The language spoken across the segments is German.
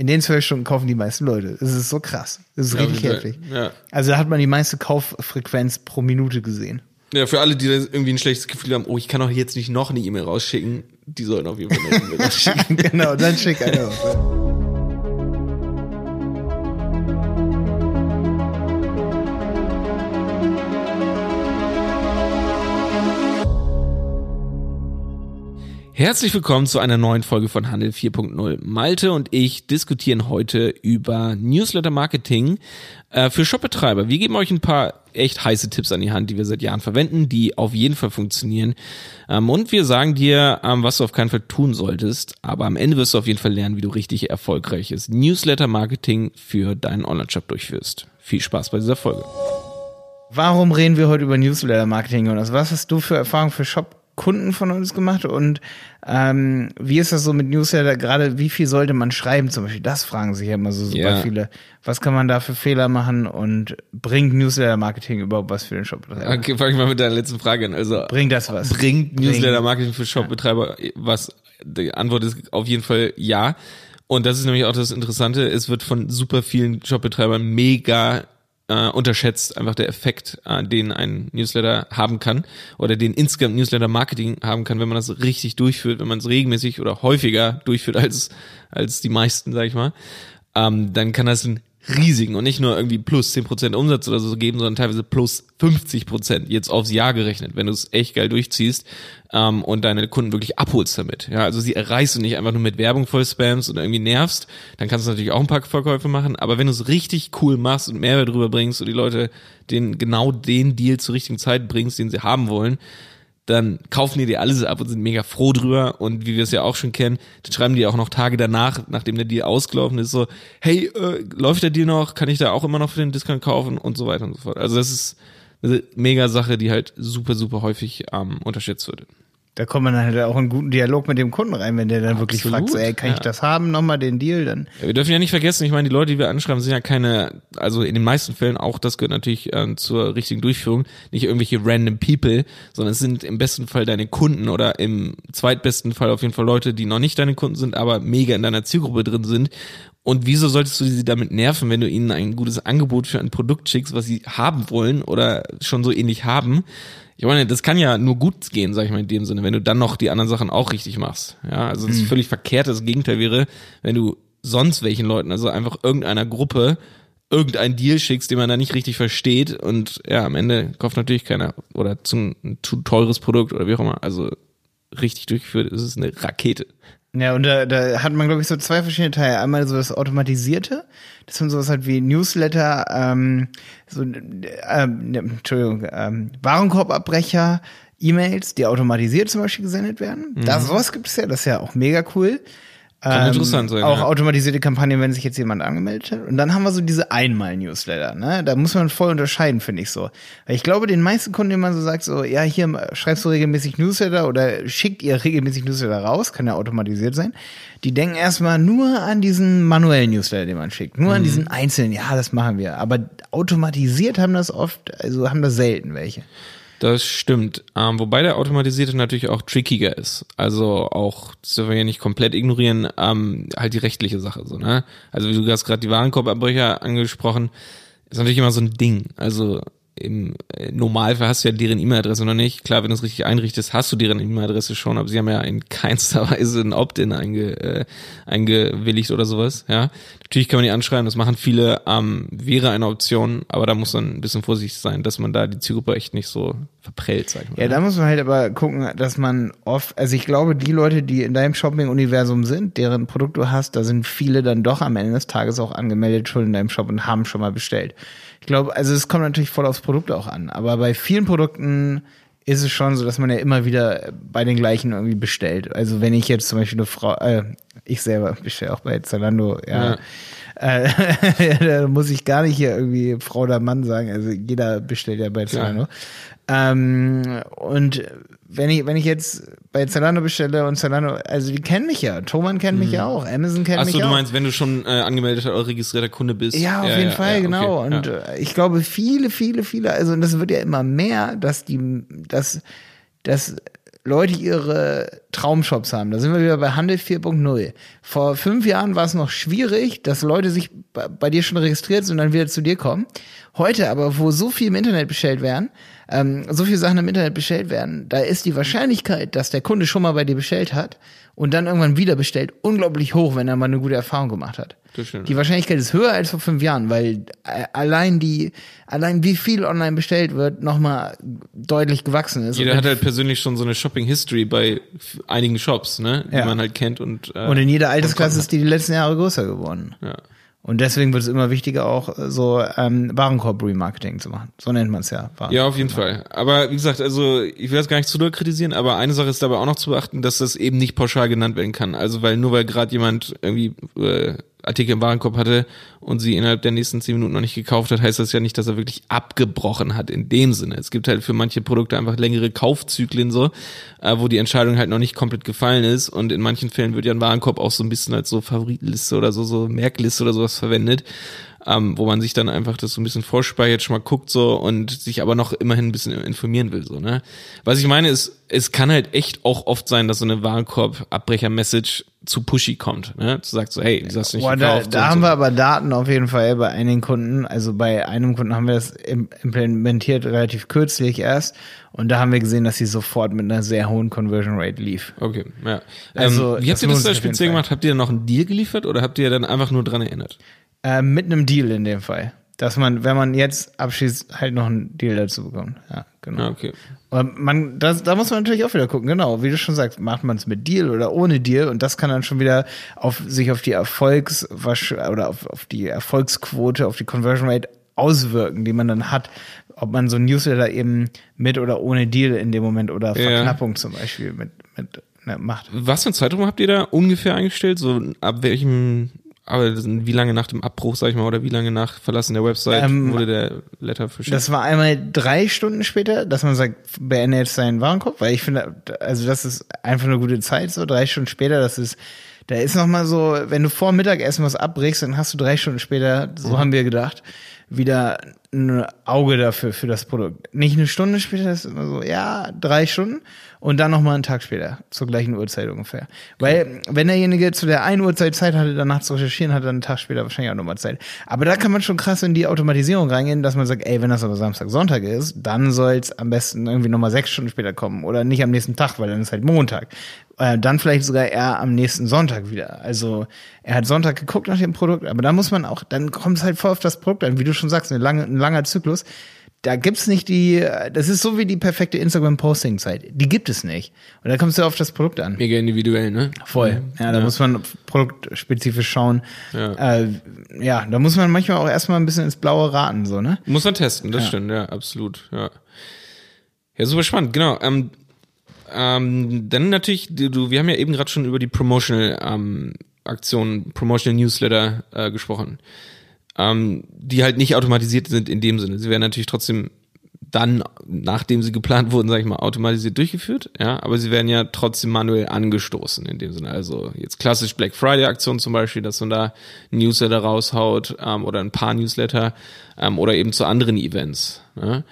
In den zwölf Stunden kaufen die meisten Leute. Das ist so krass. Das ist Ja, richtig heftig. Ja. Also da hat man die meiste Kauffrequenz pro Minute gesehen. Ja, für alle, die da irgendwie ein schlechtes Gefühl haben, oh, ich kann doch jetzt nicht noch eine E-Mail rausschicken, die sollten auf jeden Fall eine E-Mail rausschicken. genau, dann schick eine Herzlich willkommen zu einer neuen Folge von Handel 4.0. Malte und ich diskutieren heute über Newsletter Marketing äh, für Shopbetreiber. Wir geben euch ein paar echt heiße Tipps an die Hand, die wir seit Jahren verwenden, die auf jeden Fall funktionieren. Ähm, und wir sagen dir, ähm, was du auf keinen Fall tun solltest. Aber am Ende wirst du auf jeden Fall lernen, wie du richtig erfolgreiches Newsletter Marketing für deinen Online-Shop durchführst. Viel Spaß bei dieser Folge. Warum reden wir heute über Newsletter-Marketing, Jonas? Was hast du für Erfahrungen für Shop-Kunden von uns gemacht? Und ähm, wie ist das so mit Newsletter? Gerade wie viel sollte man schreiben zum Beispiel? Das fragen sich ja immer so super Ja. viele. Was kann man da für Fehler machen? Und bringt Newsletter-Marketing überhaupt was für den Shop? Okay, fange ich mal mit deiner letzten Frage an. Also Bringt das was? bringt Newsletter Marketing für Shopbetreiber was? Die Antwort ist auf jeden Fall ja. Und das ist nämlich auch das Interessante. Es wird von super vielen Shopbetreibern mega äh, unterschätzt, einfach der Effekt, äh, den ein Newsletter haben kann oder den insgesamt Newsletter Marketing haben kann, wenn man das richtig durchführt, wenn man es regelmäßig oder häufiger durchführt als, als die meisten, sag ich mal, ähm, dann kann das einen riesigen und nicht nur irgendwie plus 10% Umsatz oder so geben, sondern teilweise plus 50% jetzt aufs Jahr gerechnet, wenn du es echt geil durchziehst ähm, und deine Kunden wirklich abholst damit. Ja, also sie erreichst du nicht einfach nur mit Werbung voll spamst oder irgendwie nervst, dann kannst du natürlich auch ein paar Verkäufe machen, aber wenn du es richtig cool machst und Mehrwert drüber bringst und die Leute den genau den Deal zur richtigen Zeit bringst, den sie haben wollen, dann kaufen die dir alles ab und sind mega froh drüber. Und wie wir es ja auch schon kennen, dann schreiben die auch noch Tage danach, nachdem der Deal ausgelaufen ist, so, hey, äh, läuft der Deal noch? Kann ich da auch immer noch für den Discount kaufen? Und so weiter und so fort. Also das ist eine mega Sache, die halt super, super häufig ähm, unterschätzt wird. Da kommt man dann halt auch in einen guten Dialog mit dem Kunden rein, wenn der dann wirklich Absolut, fragt, so, ey, kann ich ja. das haben, nochmal den Deal, dann Ja, wir dürfen ja nicht vergessen, ich meine, die Leute, die wir anschreiben, sind ja keine, also in den meisten Fällen auch, das gehört natürlich äh, zur richtigen Durchführung, nicht irgendwelche random People, sondern es sind im besten Fall deine Kunden oder im zweitbesten Fall auf jeden Fall Leute, die noch nicht deine Kunden sind, aber mega in deiner Zielgruppe drin sind. Und wieso solltest du sie damit nerven, wenn du ihnen ein gutes Angebot für ein Produkt schickst, was sie haben wollen oder schon so ähnlich haben? Ich meine, das kann ja nur gut gehen, sag ich mal in dem Sinne, wenn du dann noch die anderen Sachen auch richtig machst. Ja, also das ist völlig verkehrt. Das Gegenteil wäre, wenn du sonst welchen Leuten, also einfach irgendeiner Gruppe, irgendein Deal schickst, den man da nicht richtig versteht und ja, am Ende kauft natürlich keiner oder zum ein zu teures Produkt oder wie auch immer. Also richtig durchgeführt ist es eine Rakete. Ja, und da, da hat man, glaube ich, so zwei verschiedene Teile. Einmal so das Automatisierte, das sind sowas halt wie Newsletter, ähm, so, ähm, ne, Entschuldigung, ähm, Warenkorbabbrecher, E-Mails, die automatisiert zum Beispiel gesendet werden. Da, sowas gibt es ja, das ist ja auch mega cool. Mhm. Kann interessant sein, Auch ja. automatisierte Kampagnen, wenn sich jetzt jemand angemeldet hat. Und dann haben wir so diese Einmal-Newsletter, ne? Da muss man voll unterscheiden, finde ich so. Weil ich glaube, den meisten Kunden, denen man so sagt, so, ja, hier schreibst du regelmäßig Newsletter oder schickt ihr regelmäßig Newsletter raus, kann ja automatisiert sein. Die denken erstmal nur an diesen manuellen Newsletter, den man schickt. Nur an diesen einzelnen, ja, das machen wir. Aber automatisiert haben das oft, also haben das selten welche. Das stimmt. Ähm, wobei der automatisierte natürlich auch trickiger ist. Also auch, das dürfen wir ja nicht komplett ignorieren, ähm, halt die rechtliche Sache so, ne? Also wie du hast gerade die Warenkorbabbrecher angesprochen, ist natürlich immer so ein Ding. Also im äh, Normalfall hast du ja deren E-Mail-Adresse noch nicht. Klar, wenn du es richtig einrichtest, hast du deren E-Mail-Adresse schon, aber sie haben ja in keinster Weise ein Opt-in einge, äh, eingewilligt oder sowas, ja. Natürlich kann man die anschreiben, das machen viele, ähm, wäre eine Option, aber da muss man ein bisschen vorsichtig sein, dass man da die Zielgruppe echt nicht so verprellt, sag ich mal. Ja, da muss man halt aber gucken, dass man oft, also ich glaube, die Leute, die in deinem Shopping-Universum sind, deren Produkt du hast, da sind viele dann doch am Ende des Tages auch angemeldet schon in deinem Shop und haben schon mal bestellt. Ich glaube, also es kommt natürlich voll aufs Produkt auch an, aber bei vielen Produkten ist es schon so, dass man ja immer wieder bei den gleichen irgendwie bestellt. Also wenn ich jetzt zum Beispiel eine Frau, äh, ich selber bestelle auch bei Zalando, ja. Äh, da muss ich gar nicht hier irgendwie Frau oder Mann sagen. Also jeder bestellt ja bei Zalando. Ähm, und wenn ich, wenn ich jetzt bei Zalando bestelle und Zalando, also die kennen mich ja. Thomann kennt mich ja auch. Amazon kennt mich Achso, du auch. meinst, wenn du schon äh, angemeldeter oder registrierter Kunde bist. Ja, auf jeden Fall, ja, genau. okay, und ja. äh, ich glaube, viele, viele, viele, also und das wird ja immer mehr, dass die, dass, dass Leute ihre Traumshops haben. Da sind wir wieder bei Handel 4.0. Vor fünf Jahren war es noch schwierig, dass Leute sich bei dir schon registriert sind und dann wieder zu dir kommen. Heute aber, wo so viel im Internet bestellt werden, ähm, so viele Sachen im Internet bestellt werden, da ist die Wahrscheinlichkeit, dass der Kunde schon mal bei dir bestellt hat und dann irgendwann wieder bestellt, unglaublich hoch, wenn er mal eine gute Erfahrung gemacht hat. Die Wahrscheinlichkeit ist höher als vor fünf Jahren, weil äh, allein die, allein wie viel online bestellt wird, nochmal deutlich gewachsen ist. Jeder hat halt persönlich schon so eine Shopping History bei einigen Shops, ne, die Ja. man halt kennt und äh, und in jeder Altersklasse ist die die letzten Jahre größer geworden. ja. Und deswegen wird es immer wichtiger, auch äh, so ähm, Warenkorb-Remarketing zu machen. So nennt man es ja. Ja, auf jeden Fall. Aber wie gesagt, also ich will das gar nicht zu doll kritisieren, aber eine Sache ist dabei auch noch zu beachten, dass das eben nicht pauschal genannt werden kann. Also weil nur weil gerade jemand irgendwie äh, Artikel im Warenkorb hatte und sie innerhalb der nächsten zehn Minuten noch nicht gekauft hat, heißt das ja nicht, dass er wirklich abgebrochen hat in dem Sinne. Es gibt halt für manche Produkte einfach längere Kaufzyklen so, äh, wo die Entscheidung halt noch nicht komplett gefallen ist und in manchen Fällen wird ja ein Warenkorb auch so ein bisschen als so Favoritenliste oder so, so Merkliste oder sowas verwendet ähm, wo man sich dann einfach das so ein bisschen vorspeichert, schon mal guckt so und sich aber noch immerhin ein bisschen informieren will, so, ne? Was ich meine ist, es kann halt echt auch oft sein, dass so eine Warenkorb-Abbrecher-Message zu pushy kommt, ne? Du sagst so, hey, du hast nicht Boah, da, gekauft. da haben so. wir aber Daten auf jeden Fall bei einigen Kunden. Also bei einem Kunden haben wir das im- implementiert relativ kürzlich erst. Und da haben wir gesehen, dass sie sofort mit einer sehr hohen Conversion Rate lief. Okay, ja. Also, ähm, wie das habt ihr das da speziell gemacht? Habt ihr noch einen Deal geliefert oder habt ihr dann einfach nur dran erinnert? Äh, mit einem Deal in dem Fall. Dass man, wenn man jetzt abschließt, halt noch einen Deal dazu bekommt. Ja, genau. Ja, okay. Aber man, das, da muss man natürlich auch wieder gucken, genau, wie du schon sagst, macht man es mit Deal oder ohne Deal und das kann dann schon wieder auf sich auf die Erfolgs oder auf, auf die Erfolgsquote, auf die Conversion Rate auswirken, die man dann hat, ob man so ein Newsletter eben mit oder ohne Deal in dem Moment oder Ja. Verknappung zum Beispiel mit, mit ne, macht. Was für einen Zeitraum habt ihr da ungefähr eingestellt? So ab welchem, aber wie lange nach dem Abbruch, sag ich mal, oder wie lange nach Verlassen der Website Ähm, wurde der Letter verschickt? Das war einmal drei Stunden später, dass man sagt, beende jetzt seinen Warenkorb, weil ich finde, also das ist einfach eine gute Zeit, so drei Stunden später, das ist, da ist noch mal so, wenn du vor Mittagessen was abbrichst, dann hast du drei Stunden später, so haben wir gedacht, wieder ein Auge dafür, für das Produkt. Nicht eine Stunde später, das ist immer so, ja, drei Stunden und dann noch mal einen Tag später, zur gleichen Uhrzeit ungefähr. Weil, wenn derjenige zu der einen Uhrzeit Zeit hatte, danach zu recherchieren, hat er einen Tag später wahrscheinlich auch nochmal Zeit. Aber da kann man schon krass in die Automatisierung reingehen, dass man sagt, ey, wenn das aber Samstag, Sonntag ist, dann soll es am besten irgendwie nochmal sechs Stunden später kommen oder nicht am nächsten Tag, weil dann ist halt Montag. Äh, dann vielleicht sogar eher am nächsten Sonntag wieder. Also er hat Sonntag geguckt nach dem Produkt, aber da muss man auch, dann kommt es halt voll auf das Produkt an, wie du schon sagst, eine lange, ein langer Zyklus. Da gibt's nicht die, das ist so wie die perfekte Instagram-Posting-Zeit. Die gibt es nicht. Und da kommst du auf das Produkt an. Mega individuell, ne? Voll. Ja, da muss man produktspezifisch schauen. Ja. Äh, ja, da muss man manchmal auch erstmal ein bisschen ins Blaue raten, so, ne? Muss man testen, das Ja. stimmt, ja, absolut, ja. Ja, super spannend, genau. Ähm, ähm, dann natürlich, du, du- wir haben ja eben gerade schon über die Promotional ähm, Aktionen, Promotional Newsletter äh, gesprochen, ähm, die halt nicht automatisiert sind in dem Sinne. Sie werden natürlich trotzdem dann, nachdem sie geplant wurden, sage ich mal, automatisiert durchgeführt, ja, aber sie werden ja trotzdem manuell angestoßen in dem Sinne. Also jetzt klassisch Black Friday Aktion zum Beispiel, dass man da Newsletter raushaut ähm, oder ein paar Newsletter ähm, oder eben zu anderen Events. Ne?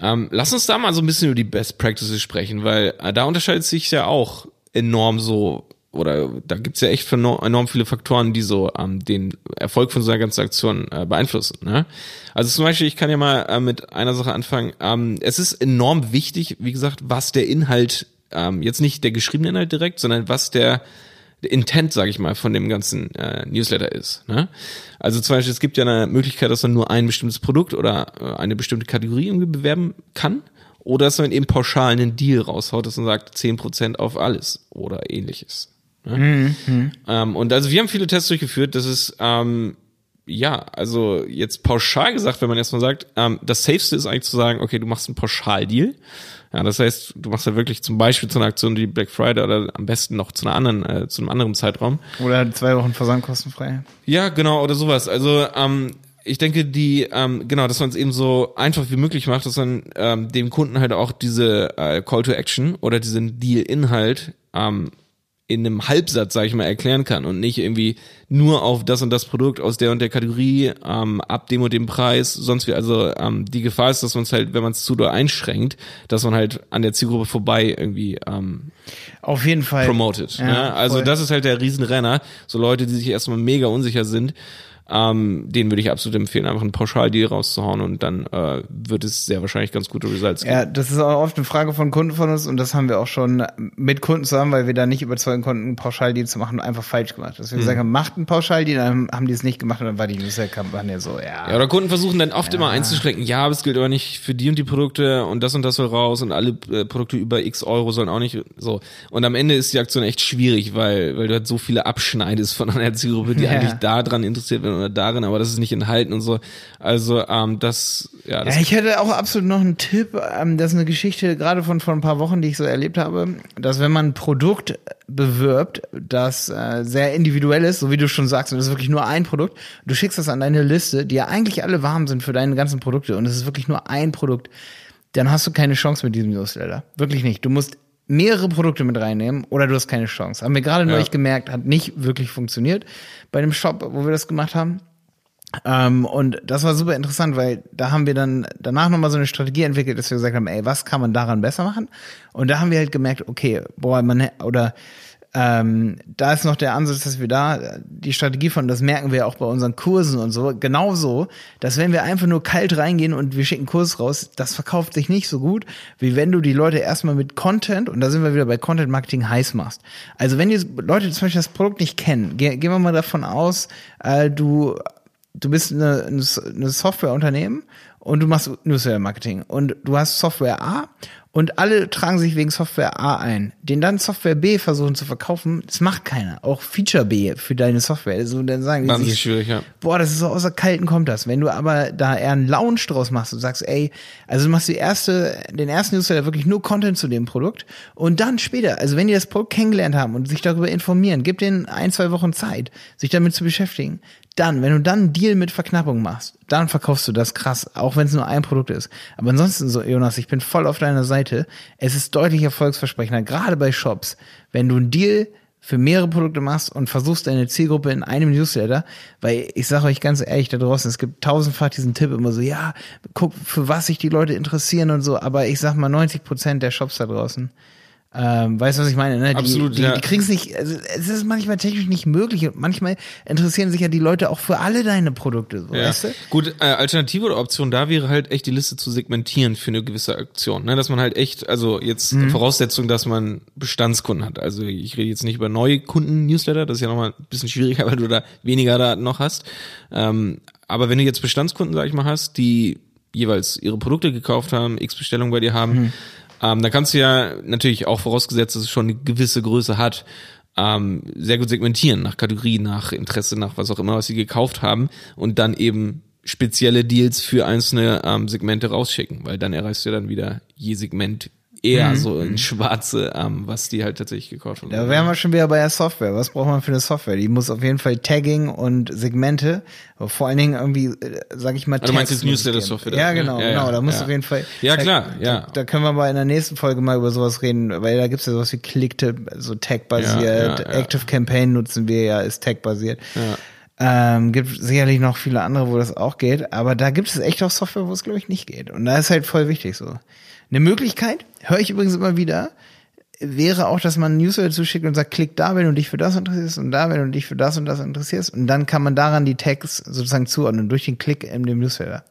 Ähm, lass uns da mal so ein bisschen über die Best Practices sprechen, weil äh, da unterscheidet sich ja auch enorm so, oder da gibt's ja echt enorm viele Faktoren, die so ähm, den Erfolg von so einer ganzen Aktion äh, beeinflussen. Ne? Also zum Beispiel, ich kann ja mal äh, mit einer Sache anfangen. Ähm, es ist enorm wichtig, wie gesagt, was der Inhalt, ähm, jetzt nicht der geschriebene Inhalt direkt, sondern was der Intent, sage ich mal, von dem ganzen äh, Newsletter ist. Ne? Also zum Beispiel, es gibt ja eine Möglichkeit, dass man nur ein bestimmtes Produkt oder äh, eine bestimmte Kategorie irgendwie bewerben kann. Oder dass man eben pauschal einen Deal raushaut, dass man sagt 10% auf alles oder ähnliches. Ne? Ähm, und also wir haben viele Tests durchgeführt, das ist ähm, ja, also jetzt pauschal gesagt, wenn man erstmal sagt, ähm, das Safeste ist eigentlich zu sagen, okay, du machst einen Pauschaldeal. Ja, das heißt, du machst ja wirklich zum Beispiel zu einer Aktion wie Black Friday oder am besten noch zu einer anderen, äh, zu einem anderen Zeitraum. Oder zwei Wochen versandkostenfrei. Ja, genau, oder sowas. Also ähm, ich denke, die, ähm, genau, dass man es eben so einfach wie möglich macht, dass man ähm, dem Kunden halt auch diese äh, Call to Action oder diesen Deal-Inhalt ähm, in einem Halbsatz, sage ich mal, erklären kann und nicht irgendwie nur auf das und das Produkt aus der und der Kategorie, ähm, ab dem und dem Preis, sonst wie, also ähm, die Gefahr ist, dass man es halt, wenn man es zu doll einschränkt, dass man halt an der Zielgruppe vorbei irgendwie ähm, Auf jeden Fall. promoted. Ja, ne? Also voll. das ist halt der Riesenrenner. So Leute, die sich erstmal mega unsicher sind, ähm, denen würde ich absolut empfehlen, einfach einen Pauschaldeal rauszuhauen und dann äh, wird es sehr wahrscheinlich ganz gute Results geben. Ja, das ist auch oft eine Frage von Kunden von uns und das haben wir auch schon mit Kunden zusammen, weil wir da nicht überzeugen konnten, einen Pauschaldeal zu machen, einfach falsch gemacht. Dass wir Mhm. gesagt haben, macht einen Pauschaldeal, dann haben die es nicht gemacht und dann war die Newsletter-Kampagne so, ja. Ja, oder Kunden versuchen dann oft immer einzuschränken, ja, aber es gilt aber nicht für die und die Produkte und das und das soll raus und alle äh, Produkte über x Euro sollen auch nicht so. Und am Ende ist die Aktion echt schwierig, weil, weil du halt so viele abschneidest von einer Zielgruppe, die Ja. eigentlich da dran interessiert werden oder darin, aber das ist nicht enthalten und so. Also, ähm, das, ja, das Ja, ich hätte auch absolut noch einen Tipp. Ähm, das ist eine Geschichte gerade von vor ein paar Wochen, die ich so erlebt habe, dass wenn man ein Produkt bewirbt, das äh, sehr individuell ist, so wie du schon sagst, und das ist wirklich nur ein Produkt, du schickst das an deine Liste, die ja eigentlich alle warm sind für deine ganzen Produkte und es ist wirklich nur ein Produkt, dann hast du keine Chance mit diesem Newsletter. Wirklich nicht. Du musst mehrere Produkte mit reinnehmen oder du hast keine Chance. Haben wir gerade neulich gemerkt, hat nicht wirklich funktioniert bei dem Shop, wo wir das gemacht haben. Ähm, und das war super interessant, weil da haben wir dann danach nochmal so eine Strategie entwickelt, dass wir gesagt haben, ey, was kann man daran besser machen? Und da haben wir halt gemerkt, okay, boah, man, oder ähm, da ist noch der Ansatz, dass wir da die Strategie von, das merken wir auch bei unseren Kursen und so, genauso, dass wenn wir einfach nur kalt reingehen und wir schicken Kurs raus, das verkauft sich nicht so gut, wie wenn du die Leute erstmal mit Content, und da sind wir wieder bei Content Marketing heiß machst. Also wenn die Leute zum Beispiel das Produkt nicht kennen, ge gehen wir mal davon aus, äh, du du bist eine, eine Softwareunternehmen und du machst Newsletter-Marketing und du hast Software A und alle tragen sich wegen Software A ein. Den dann Software B versuchen zu verkaufen, das macht keiner. Auch Feature B für deine Software. Also dann sagen die sich, schwierig, ja. boah, das ist so außer Kalten kommt das. Wenn du aber da eher einen Lounge draus machst und sagst, ey, also du machst die erste, den ersten Newsletter wirklich nur Content zu dem Produkt und dann später, also wenn die das Produkt kennengelernt haben und sich darüber informieren, gib denen ein, zwei Wochen Zeit, sich damit zu beschäftigen. Dann, wenn du dann einen Deal mit Verknappung machst, dann verkaufst du das krass, auch wenn es nur ein Produkt ist. Aber ansonsten so, Jonas, ich bin voll auf deiner Seite. Es ist deutlich erfolgsversprechender, gerade bei Shops, wenn du einen Deal für mehrere Produkte machst und versuchst deine Zielgruppe in einem Newsletter, weil ich sage euch ganz ehrlich da draußen, es gibt tausendfach diesen Tipp immer so, ja, guck, für was sich die Leute interessieren und so, aber ich sag mal 90 Prozent der Shops da draußen, ähm, weißt du, was ich meine? Ne? Die, Absolut, die, ja. die kriegen es nicht, also es ist manchmal technisch nicht möglich und manchmal interessieren sich ja die Leute auch für alle deine Produkte, so, Ja. weißt du? Gut, äh, Alternative oder Option da wäre halt echt die Liste zu segmentieren für eine gewisse Aktion. Ne? Dass man halt echt, also jetzt Mhm. Voraussetzung, dass man Bestandskunden hat. Also ich rede jetzt nicht über neue Kunden-Newsletter, das ist ja nochmal ein bisschen schwieriger, weil du da weniger Daten noch hast. Ähm, aber wenn du jetzt Bestandskunden, sag ich mal, hast, die jeweils ihre Produkte gekauft haben, x Bestellungen bei dir haben, Mhm. Ähm, dann kannst du ja natürlich auch vorausgesetzt, dass es schon eine gewisse Größe hat, ähm, sehr gut segmentieren nach Kategorie, nach Interesse, nach was auch immer, was sie gekauft haben und dann eben spezielle Deals für einzelne ähm, Segmente rausschicken, weil dann erreichst du ja dann wieder je Segment eher so in Schwarze, ähm, was die halt tatsächlich gekauft haben. Da wären wir schon wieder bei der Software. Was braucht man für eine Software? Die muss auf jeden Fall Tagging und Segmente, aber vor allen Dingen irgendwie, äh, sag ich mal, du meinst Tags jetzt muss es Newsletter-Software. Ja, genau, Ja, genau. ja, Da muss ja. auf jeden Fall. Ja, klar, ja. Da, da können wir mal in der nächsten Folge mal über sowas reden, weil da gibt's ja sowas wie Clicktip, so Tag-basiert. Ja, ja, ja. Active Campaign nutzen wir ja, ist Tag-basiert. Ähm, gibt sicherlich noch viele andere, wo das auch geht, aber da gibt es echt auch Software, wo es glaube ich nicht geht. Und da ist halt voll wichtig so. Eine Möglichkeit, höre ich übrigens immer wieder, wäre auch, dass man einen Newsletter zuschickt und sagt, klick da, wenn du dich für das interessierst und da, wenn du dich für das und das interessierst. Und dann kann man daran die Tags sozusagen zuordnen durch den Klick in dem Newsletter.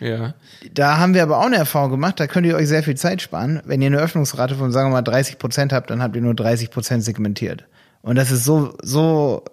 Ja. Da haben wir aber auch eine Erfahrung gemacht, da könnt ihr euch sehr viel Zeit sparen. Wenn ihr eine Öffnungsrate von, sagen wir mal, 30 Prozent habt, dann habt ihr nur 30 Prozent segmentiert. Und das ist so, so,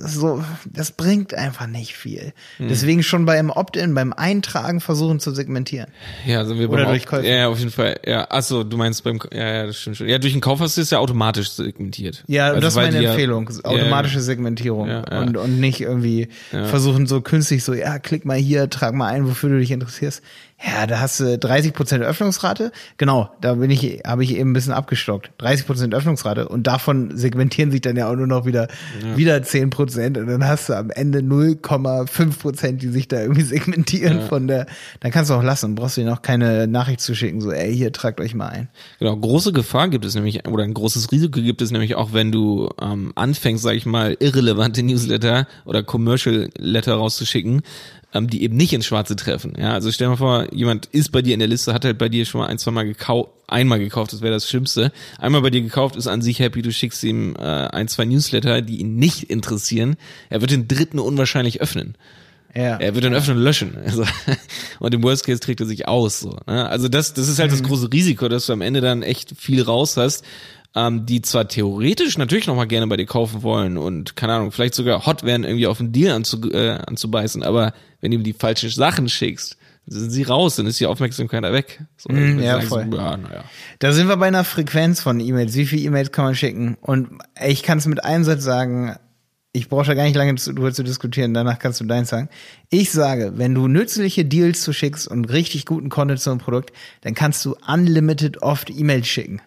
so, das bringt einfach nicht viel. Hm. Deswegen schon beim Opt-in, beim Eintragen versuchen zu segmentieren. Ja, sind wir Oder beim durch Auf- Käufe. Ja, auf jeden Fall. Ja, achso, du meinst beim ja, ja, das stimmt schon. Ja, durch den Kauf hast du es ja automatisch segmentiert. Ja, Also, das ist meine Empfehlung. Ja, Automatische Segmentierung. Ja. Und, und nicht irgendwie versuchen so künstlich so, ja, klick mal hier, trag mal ein, wofür du dich interessierst. Ja, da hast du 30% Öffnungsrate. Genau, da bin ich, habe ich eben ein bisschen abgestockt. 30% Öffnungsrate und davon segmentieren sich dann ja auch nur noch wieder, wieder 10%. Prozent und dann hast du am Ende 0,5 Prozent, die sich da irgendwie segmentieren Ja. von der, dann kannst du auch lassen, brauchst du ihnen auch keine Nachricht zu schicken, so, ey, hier, tragt euch mal ein. Genau, große Gefahr gibt es nämlich, oder ein großes Risiko gibt es nämlich auch, wenn du ähm, anfängst, sag ich mal, irrelevante Newsletter oder Commercial Letter rauszuschicken, ähm, die eben nicht ins Schwarze treffen. Ja, also stell dir mal vor, jemand ist bei dir in der Liste, hat halt bei dir schon mal ein, zwei Mal gekauft, einmal gekauft, das wäre das Schlimmste. Einmal bei dir gekauft, ist an sich happy, du schickst ihm äh, ein, zwei Newsletter, die ihn nicht interessieren. Er wird den dritten unwahrscheinlich öffnen. Ja. Er wird dann öffnen und löschen. Also, und im Worst Case trägt er sich aus. So, ne? Also das, das ist halt das große Risiko, dass du am Ende dann echt viel raus hast, ähm, die zwar theoretisch natürlich noch mal gerne bei dir kaufen wollen und keine Ahnung, vielleicht sogar hot werden, irgendwie auf einen Deal anzu, äh, anzubeißen, aber wenn du ihm die falschen Sachen schickst, sind sie raus, dann ist die Aufmerksamkeit da weg. So, Mm, dann ja, voll. ja, naja. Da sind wir bei einer Frequenz von E-Mails. Wie viele E-Mails kann man schicken? Und ich kann es mit einem Satz sagen, ich brauche da gar nicht lange zu- drüber zu diskutieren, danach kannst du deins sagen. Ich sage, wenn du nützliche Deals zu schickst und richtig guten Content zu einem Produkt, dann kannst du unlimited oft E-Mails schicken.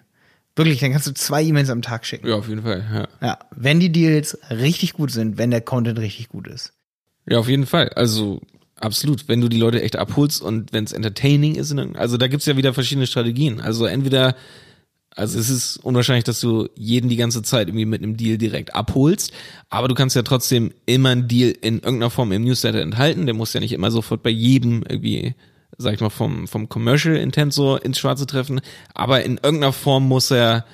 Wirklich, dann kannst du zwei E-Mails am Tag schicken. Ja, auf jeden Fall. Ja. Ja, wenn die Deals richtig gut sind, wenn der Content richtig gut ist. Ja, auf jeden Fall. Also absolut, wenn du die Leute echt abholst und wenn es entertaining ist, also da gibt's ja wieder verschiedene Strategien. Also entweder, also es ist unwahrscheinlich, dass du jeden die ganze Zeit irgendwie mit einem Deal direkt abholst, aber du kannst ja trotzdem immer einen Deal in irgendeiner Form im Newsletter enthalten. Der muss ja nicht immer sofort bei jedem irgendwie, sag ich mal, vom, vom Commercial Intent so ins Schwarze treffen, aber in irgendeiner Form muss er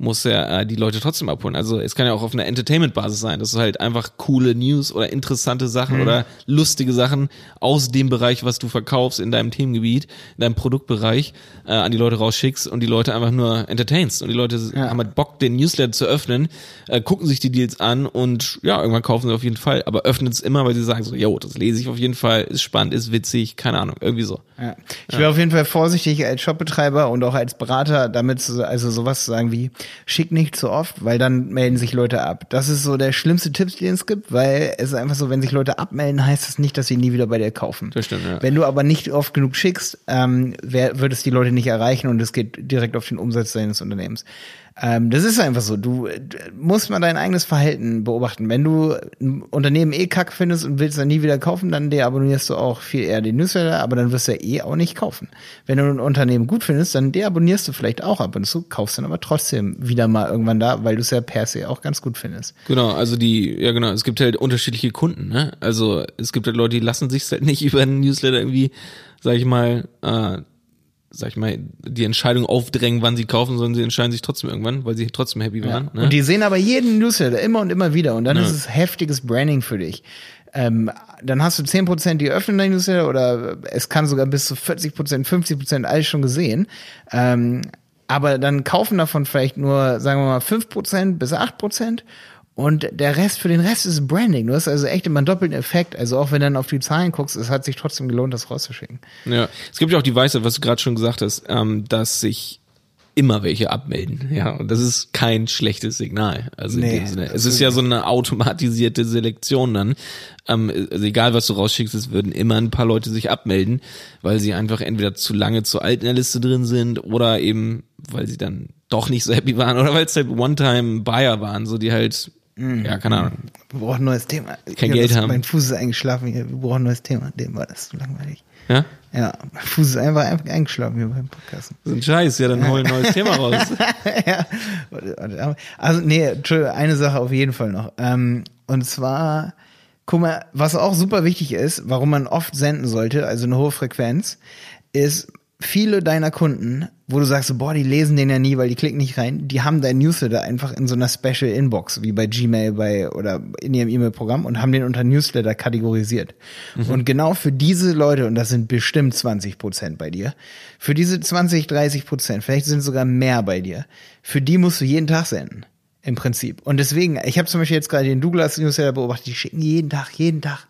muss er äh, die Leute trotzdem abholen. Also es kann ja auch auf einer Entertainment-Basis sein, dass du halt einfach coole News oder interessante Sachen oder lustige Sachen aus dem Bereich, was du verkaufst in deinem Themengebiet, in deinem Produktbereich, äh, an die Leute rausschickst und die Leute einfach nur entertainst. Und die Leute Ja. haben halt Bock, den Newsletter zu öffnen, äh, gucken sich die Deals an und ja, irgendwann kaufen sie auf jeden Fall, aber öffnen es immer, weil sie sagen so, yo, das lese ich auf jeden Fall, ist spannend, ist witzig, keine Ahnung, irgendwie so. Ja. Ich wäre auf jeden Fall vorsichtig als Shopbetreiber und auch als Berater, damit zu, also sowas zu sagen wie, schick nicht zu oft, weil dann melden sich Leute ab. Das ist so der schlimmste Tipp, den es gibt, weil es ist einfach so, wenn sich Leute abmelden, heißt das nicht, dass sie nie wieder bei dir kaufen. Das stimmt, ja. Wenn du aber nicht oft genug schickst, ähm, wer, wird es die Leute nicht erreichen und es geht direkt auf den Umsatz deines Unternehmens. Ähm, das ist einfach so. Du äh, musst mal dein eigenes Verhalten beobachten. Wenn du ein Unternehmen eh kack findest und willst dann nie wieder kaufen, dann deabonnierst du auch viel eher den Newsletter, aber dann wirst du ja eh auch nicht kaufen. Wenn du ein Unternehmen gut findest, dann deabonnierst du vielleicht auch ab und zu, kaufst dann aber trotzdem wieder mal irgendwann da, weil du es ja per se auch ganz gut findest. Genau, also die, ja genau, es gibt halt unterschiedliche Kunden, ne? Also es gibt halt Leute, die lassen sich halt nicht über einen Newsletter irgendwie, sag ich mal, äh, sag ich mal, die Entscheidung aufdrängen, wann sie kaufen, sondern sie entscheiden sich trotzdem irgendwann, weil sie trotzdem happy waren. Ne? Und die sehen aber jeden Newsletter immer und immer wieder. Und dann ist es heftiges Branding für dich. Ähm, dann hast du 10%, die öffnen dein Newsletter oder es kann sogar bis zu 40%, 50% alles schon gesehen. Ähm, aber dann kaufen davon vielleicht nur, sagen wir mal, 5% bis 8%. Und der Rest, für den Rest ist Branding. Du hast also echt immer einen doppelten Effekt. Also auch wenn du dann auf die Zahlen guckst, es hat sich trotzdem gelohnt, das rauszuschicken. Ja, es gibt ja auch die Weisheit, was du gerade schon gesagt hast, ähm, dass sich immer welche abmelden. Ja, und das ist kein schlechtes Signal. Also Nee, in dem Sinne. Es ist ja so eine automatisierte Selektion dann. Ähm, also egal, was du rausschickst, es würden immer ein paar Leute sich abmelden, weil sie einfach entweder zu lange zu alt in der Liste drin sind oder eben, weil sie dann doch nicht so happy waren oder weil es halt One-Time-Buyer waren, so die halt, ja, keine Ahnung. Wir brauchen ein neues Thema. Kein Hier, Geld haben. Mein Fuß ist eingeschlafen hier. Wir brauchen ein neues Thema. Dem war das zu langweilig. Ja? Ja, mein Fuß ist einfach, eingeschlafen hier beim Podcast. So ein Scheiß, ja, dann hol ein neues Thema raus. ja. Also, nee, Entschuldigung, eine Sache auf jeden Fall noch. Ähm, und zwar, guck mal, was auch super wichtig ist, warum man oft senden sollte, also eine hohe Frequenz, ist viele deiner Kunden, wo du sagst, boah, die lesen den ja nie, weil die klicken nicht rein, die haben dein Newsletter einfach in so einer Special Inbox, wie bei Gmail bei oder in ihrem E-Mail-Programm und haben den unter Newsletter kategorisiert. Und genau für diese Leute, und das sind bestimmt 20 Prozent bei dir, für diese 20, 30 Prozent, vielleicht sind es sogar mehr bei dir, für die musst du jeden Tag senden. Im Prinzip. Und deswegen, ich habe zum Beispiel jetzt gerade den Douglas Newsletter beobachtet, die schicken jeden Tag, jeden Tag.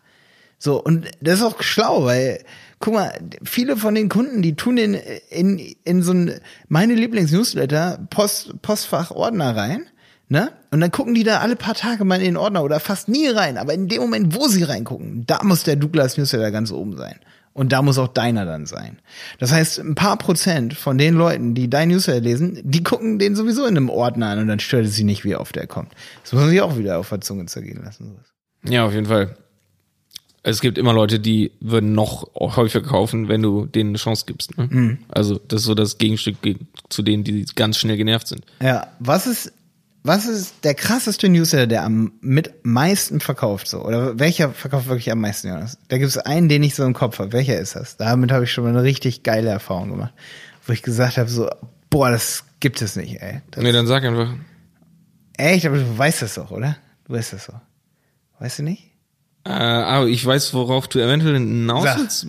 So, und das ist auch schlau, weil, guck mal, viele von den Kunden, die tun in, in, in so ein, meine Lieblings-Newsletter, Post, Postfach-Ordner rein, ne? Und dann gucken die da alle paar Tage mal in den Ordner oder fast nie rein. Aber in dem Moment, wo sie reingucken, da muss der Douglas Newsletter ganz oben sein. Und da muss auch deiner dann sein. Das heißt, ein paar Prozent von den Leuten, die dein Newsletter lesen, die gucken den sowieso in einem Ordner an und dann stört es sie nicht, wie oft der kommt. Das muss man sich auch wieder auf der Zunge zergehen lassen. Ja, auf jeden Fall. Es gibt immer Leute, die würden noch häufiger kaufen, wenn du denen eine Chance gibst. Ne? Mhm. Also das ist so das Gegenstück ge- zu denen, die ganz schnell genervt sind. Ja, was ist, was ist der krasseste Newsletter, der am mit meisten verkauft so? Oder welcher verkauft wirklich am meisten, Jonas? Da gibt es einen, den ich so im Kopf habe. Welcher ist das? Damit habe ich schon mal eine richtig geile Erfahrung gemacht. Wo ich gesagt habe, so, boah, das gibt es nicht, ey. Das, Nee, dann sag einfach. Echt, aber du weißt das doch, oder? Du weißt das doch. Weißt du nicht? Äh, aber ich weiß, worauf du eventuell hinaus willst.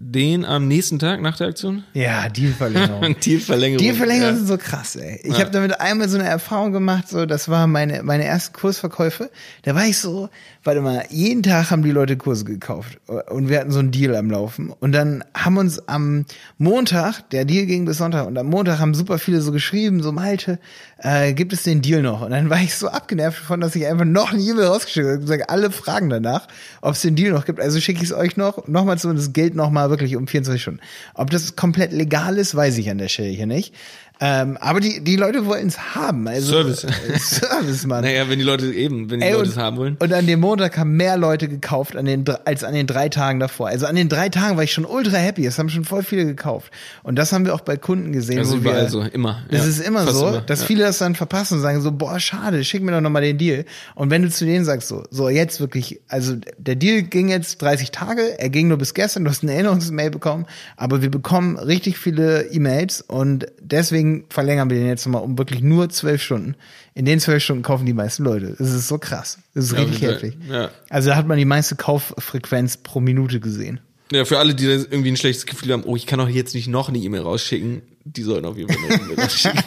Den am nächsten Tag nach der Aktion? Ja, Dealverlängerung. Dealverlängerung. Dealverlängerungen Ja. sind so krass, ey. Ich Ja. habe damit einmal so eine Erfahrung gemacht, so das war meine meine ersten Kursverkäufe. Da war ich so, warte mal, jeden Tag haben die Leute Kurse gekauft und wir hatten so einen Deal am Laufen und dann haben uns am Montag, der Deal ging bis Sonntag und am Montag haben super viele so geschrieben, so Malte, äh, gibt es den Deal noch? Und dann war ich so abgenervt davon, dass ich einfach noch eine E-Mail rausgeschickt habe und gesagt, alle fragen danach, ob es den Deal noch gibt. Also schicke ich es euch noch, nochmal zu und es gilt nochmal wirklich um 24 Stunden. Ob das komplett legal ist, weiß ich an der Stelle hier nicht. Ähm, aber die, die Leute wollten es haben. Also, Service. äh, Service, Mann. Naja, wenn die Leute eben, wenn die Ey, Leute es haben wollen. und an dem Montag haben mehr Leute gekauft an den, als an den drei Tagen davor. Also an den drei Tagen war ich schon ultra happy. Es haben schon voll viele gekauft. Und das haben wir auch bei Kunden gesehen. Das ist wo wir, überall so, immer. Das Ja, ist immer so, immer, dass ja. viele das dann verpassen und sagen so, boah, schade, schick mir doch nochmal den Deal. Und wenn du zu denen sagst so, so jetzt wirklich, also der Deal ging jetzt 30 Tage, er ging nur bis gestern, du hast eine Erinnerungsmail bekommen, aber wir bekommen richtig viele E-Mails und deswegen verlängern wir den jetzt nochmal um wirklich nur zwölf Stunden. In den zwölf Stunden kaufen die meisten Leute. Das ist so krass. Das ist Ja, richtig jeden heftig. Ja. Also da hat man die meiste Kauffrequenz pro Minute gesehen. Ja, für alle, die da irgendwie ein schlechtes Gefühl haben, oh, ich kann doch jetzt nicht noch eine E-Mail rausschicken, die sollten auf jeden Fall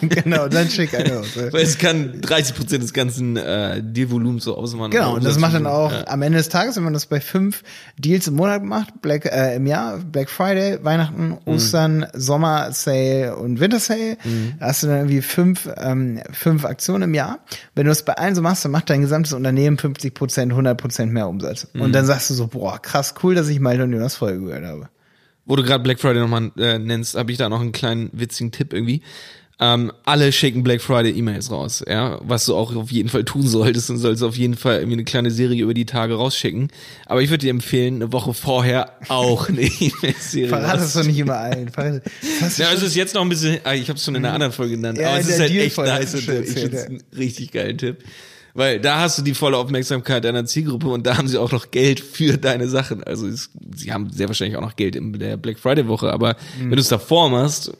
genau, dann schick eine raus. Weil es kann 30 Prozent des ganzen äh, Dealvolumens so ausmachen. Genau, und das macht dann auch Ja. am Ende des Tages, wenn man das bei fünf Deals im Monat macht, Black, äh, im Jahr, Black Friday, Weihnachten, Mhm. Ostern, Sommer Sale und Winter Sale, da hast du dann irgendwie fünf, ähm, fünf Aktionen im Jahr. Wenn du das bei allen so machst, dann macht dein gesamtes Unternehmen 50 Prozent, 100 Prozent mehr Umsatz. Mhm. Und dann sagst du so, boah, krass, cool, dass ich und Jonas Folge gehört habe. Wo du gerade Black Friday nochmal äh, nennst, habe ich da noch einen kleinen witzigen Tipp irgendwie. Ähm, alle schicken Black Friday E-Mails raus, ja, was du auch auf jeden Fall tun solltest und sollst auf jeden Fall irgendwie eine kleine Serie über die Tage rausschicken. Aber ich würde dir empfehlen, eine Woche vorher auch eine E-Mail-Serie Verrat es doch nicht immer allen. Ja, es ist jetzt noch ein bisschen, ah, ich habe es schon in einer anderen Folge genannt, Ja, aber es ist halt echt nice. Ich finde erzählt, einen richtig geilen Tipp. Weil da hast du die volle Aufmerksamkeit deiner Zielgruppe und da haben sie auch noch Geld für deine Sachen. Also es, sie haben sehr wahrscheinlich auch noch Geld in der Black Friday Woche, aber Mhm. wenn du es davor machst,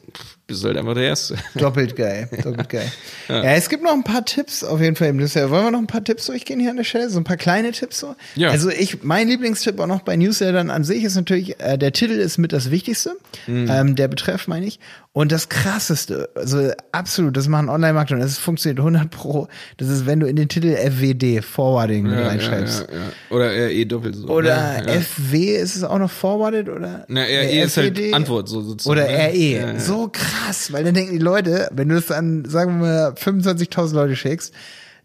bist du halt einfach der Erste. Doppelt geil, doppelt geil. Ja. es gibt noch ein paar Tipps auf jeden Fall im Newsletter. Wollen wir noch ein paar Tipps durchgehen hier an der Stelle? So ein paar kleine Tipps so? Ja. Also ich, mein Lieblingstipp auch noch bei Newslettern an sich ist natürlich, äh, der Titel ist mit das Wichtigste, Mhm. ähm, der Betreff meine ich. Und das krasseste, also absolut, das machen Online-Marketer und das funktioniert 100 pro, das ist, wenn du in den Titel FWD, Forwarding, mit reinschreibst. ja, ja. Oder RE doppelt so. Oder ne? ja. FW, ist es auch noch forwarded oder? Na, RE ist halt? Antwort so sozusagen. Oder ne? RE. Ja, ja. So krass, weil dann denken die Leute, wenn du es an, sagen wir mal, 25.000 Leute schickst,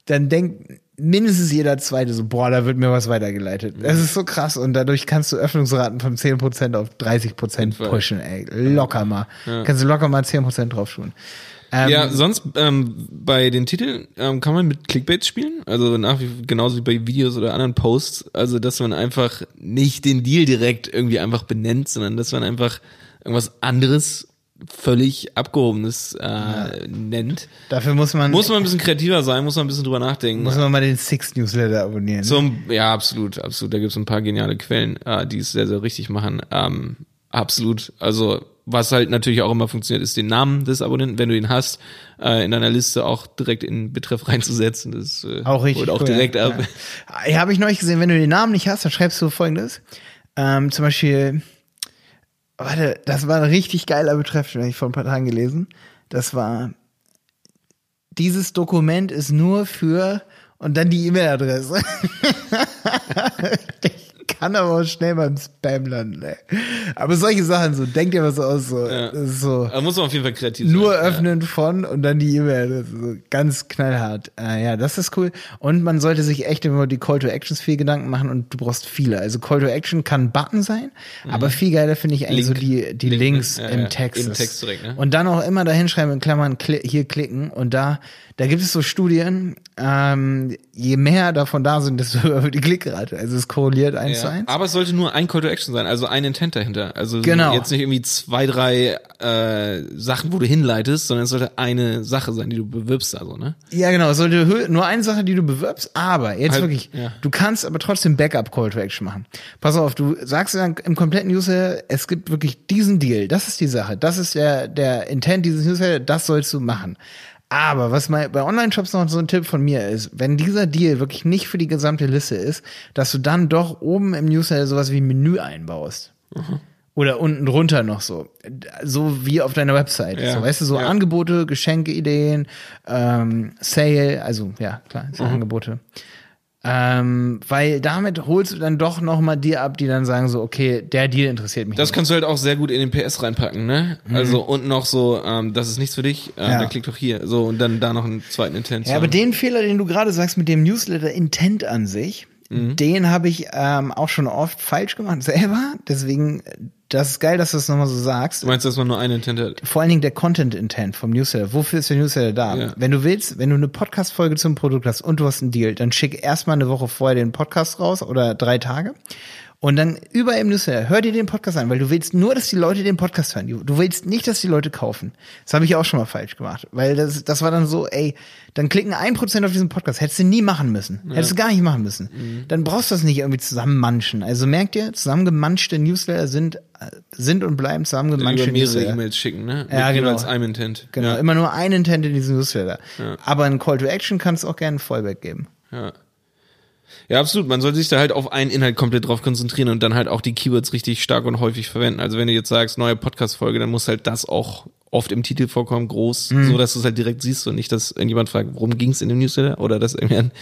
dann denkt mindestens jeder Zweite so, boah, da wird mir was weitergeleitet. Das ist so krass und dadurch kannst du Öffnungsraten von 10% auf 30% Fall. pushen, ey. Locker mal. Kannst du locker mal 10% drauf tun. Ähm, Ja, sonst ähm, bei den Titeln ähm, kann man mit Clickbait spielen, also nach wie genauso wie bei Videos oder anderen Posts, also dass man einfach nicht den Deal direkt irgendwie einfach benennt, sondern dass man einfach irgendwas anderes völlig abgehobenes äh, nennt. Dafür muss man, Muss man ein bisschen kreativer sein, muss man ein bisschen drüber nachdenken. muss man mal den Six Newsletter abonnieren. Zum, ja, absolut, absolut. Da gibt's ein paar geniale Quellen, äh, die es sehr, sehr richtig machen. Ähm, absolut. Also, was halt natürlich auch immer funktioniert, ist den Namen des Abonnenten, wenn du ihn hast, äh, in deiner Liste auch direkt in Betreff reinzusetzen. Das äh, Auch richtig. holt auch cool, direkt ja. ab. Ja, ja habe ich neulich gesehen, wenn du den Namen nicht hast, dann schreibst du folgendes. Ähm, zum Beispiel, warte, das war ein richtig geiler Betreff, den habe ich vor ein paar Tagen gelesen. Das war, dieses Dokument ist nur für und dann die E-Mail-Adresse. Kann aber auch schnell beim Spam landen. Ey. Aber solche Sachen, so denkt ihr was aus, so, Ja. so Da muss man auf jeden Fall kreativ nur sein. öffnen von und dann die E-Mail. So ganz knallhart. Äh, ja, das ist cool. Und man sollte sich echt über die Call to Actions viel Gedanken machen und du brauchst viele. Also Call to Action kann ein Button sein, aber viel geiler finde ich eigentlich Mhm. Link. so die, die Link, ne? Links Ja, im ja. Text. Im Text direkt, ne? Und dann auch immer dahinschreiben in Klammern kli hier klicken und da, da gibt es so Studien, ähm, je mehr davon da sind, desto höher wird die Klickrate. Also es korreliert eins zu Ja. Eins. Aber es sollte nur ein Call to Action sein, also ein Intent dahinter. Also Genau. jetzt nicht irgendwie zwei, drei äh, Sachen, wo du hinleitest, sondern es sollte eine Sache sein, die du bewirbst, also, ne? Ja, genau. Es sollte nur eine Sache, die du bewirbst, aber jetzt Halt, wirklich, ja. du kannst aber trotzdem Backup Call to Action machen. Pass auf, du sagst dann im kompletten Newsletter, es gibt wirklich diesen Deal, das ist die Sache, das ist der, der Intent dieses Newsletter, das sollst du machen. Aber was mal bei Online-Shops noch so ein Tipp von mir ist, wenn dieser Deal wirklich nicht für die gesamte Liste ist, dass du dann doch oben im Newsletter sowas wie ein Menü einbaust. Oder unten drunter noch so. So wie auf deiner Website. Ja. So, weißt du, so Ja. Angebote, Geschenkeideen, ähm, Sale, also ja, klar, ist ja Angebote. Ähm, weil damit holst du dann doch noch mal die ab, die dann sagen so, okay, der Deal interessiert mich. Das nicht. kannst du halt auch sehr gut in den PS reinpacken, ne? Also und noch so, ähm, das ist nichts für dich, äh, Mhm. Ja. dann klick doch hier. So, und dann da noch einen zweiten Intent. Ja, aber den Fehler, den du gerade sagst mit dem Newsletter Intent an sich, Mhm. den habe ich ähm, auch schon oft falsch gemacht selber. Deswegen, das ist geil, dass du das nochmal so sagst. Du meinst, dass man nur einen Intent hat? vor allen Dingen der Content Intent vom Newsletter. Wofür ist der Newsletter da? Ja. Wenn du willst, wenn du eine Podcast-Folge zum Produkt hast und du hast einen Deal, dann schick erstmal eine Woche vorher den Podcast raus oder drei Tage. Und dann über im Newsletter, hör dir den Podcast an, weil du willst nur, dass die Leute den Podcast hören. Du willst nicht, dass die Leute kaufen. Das habe ich auch schon mal falsch gemacht. Weil das, das war dann so, ey, dann klicken ein Prozent auf diesen Podcast. Hättest du nie machen müssen. Hättest du gar nicht machen müssen. Mhm. Dann brauchst du das nicht irgendwie zusammenmanschen. Also merkt ihr, zusammengemanschte Newsletter sind, äh, sind und bleiben zusammengemanschte Über mehrere Newsletter. E-Mails schicken, ne? Mit Ja, genau. jeweils einem Intent. Genau, Ja. immer nur ein Intent in diesem Newsletter. Aber ein Call to Action kannst du auch gerne ein Fallback geben. Ja. Ja, absolut. Man soll sich da halt auf einen Inhalt komplett drauf konzentrieren und dann halt auch die Keywords richtig stark und häufig verwenden. Also wenn du jetzt sagst, neue Podcast-Folge, dann muss halt das auch oft im Titel vorkommen, groß, Mhm. so dass du es halt direkt siehst und nicht, dass irgendjemand fragt, worum ging es in dem Newsletter? Oder dass irgendjemand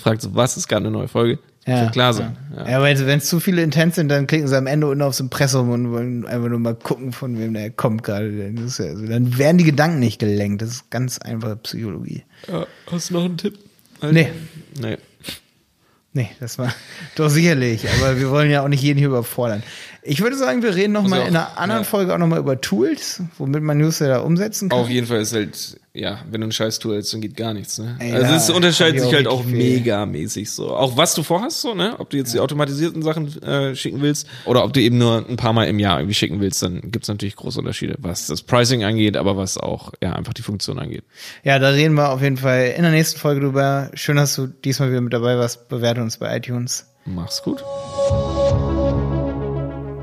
fragt, so, was ist gerade eine neue Folge? Das wird klar sein. Ja, ja weil wenn es zu viele Intents sind, dann klicken sie am Ende unten aufs Impressum und wollen einfach nur mal gucken, von wem der kommt gerade. Also dann werden die Gedanken nicht gelenkt. Das ist ganz einfache Psychologie. Ja, hast du noch einen Tipp? Nee. Nee. Nee, das war doch sicherlich, aber wir wollen ja auch nicht jeden hier überfordern. Ich würde sagen, wir reden noch Muss mal auch- in einer anderen ja. Folge auch noch mal über Tools, womit man Newsletter umsetzen kann. Auf jeden Fall ist halt, ja, wenn du ein scheiß Tool hast, dann geht gar nichts, ne? Ey, also es unterscheidet ich sich halt auch megamäßig so. Auch was du vorhast, so, ne? Ob du jetzt die automatisierten Sachen äh, schicken willst oder ob du eben nur ein paar Mal im Jahr irgendwie schicken willst, dann gibt's natürlich große Unterschiede, was das Pricing angeht, aber was auch, ja, einfach die Funktion angeht. Ja, da reden wir auf jeden Fall in der nächsten Folge drüber. Schön, dass du diesmal wieder mit dabei warst. Bewerte uns bei iTunes. Mach's gut.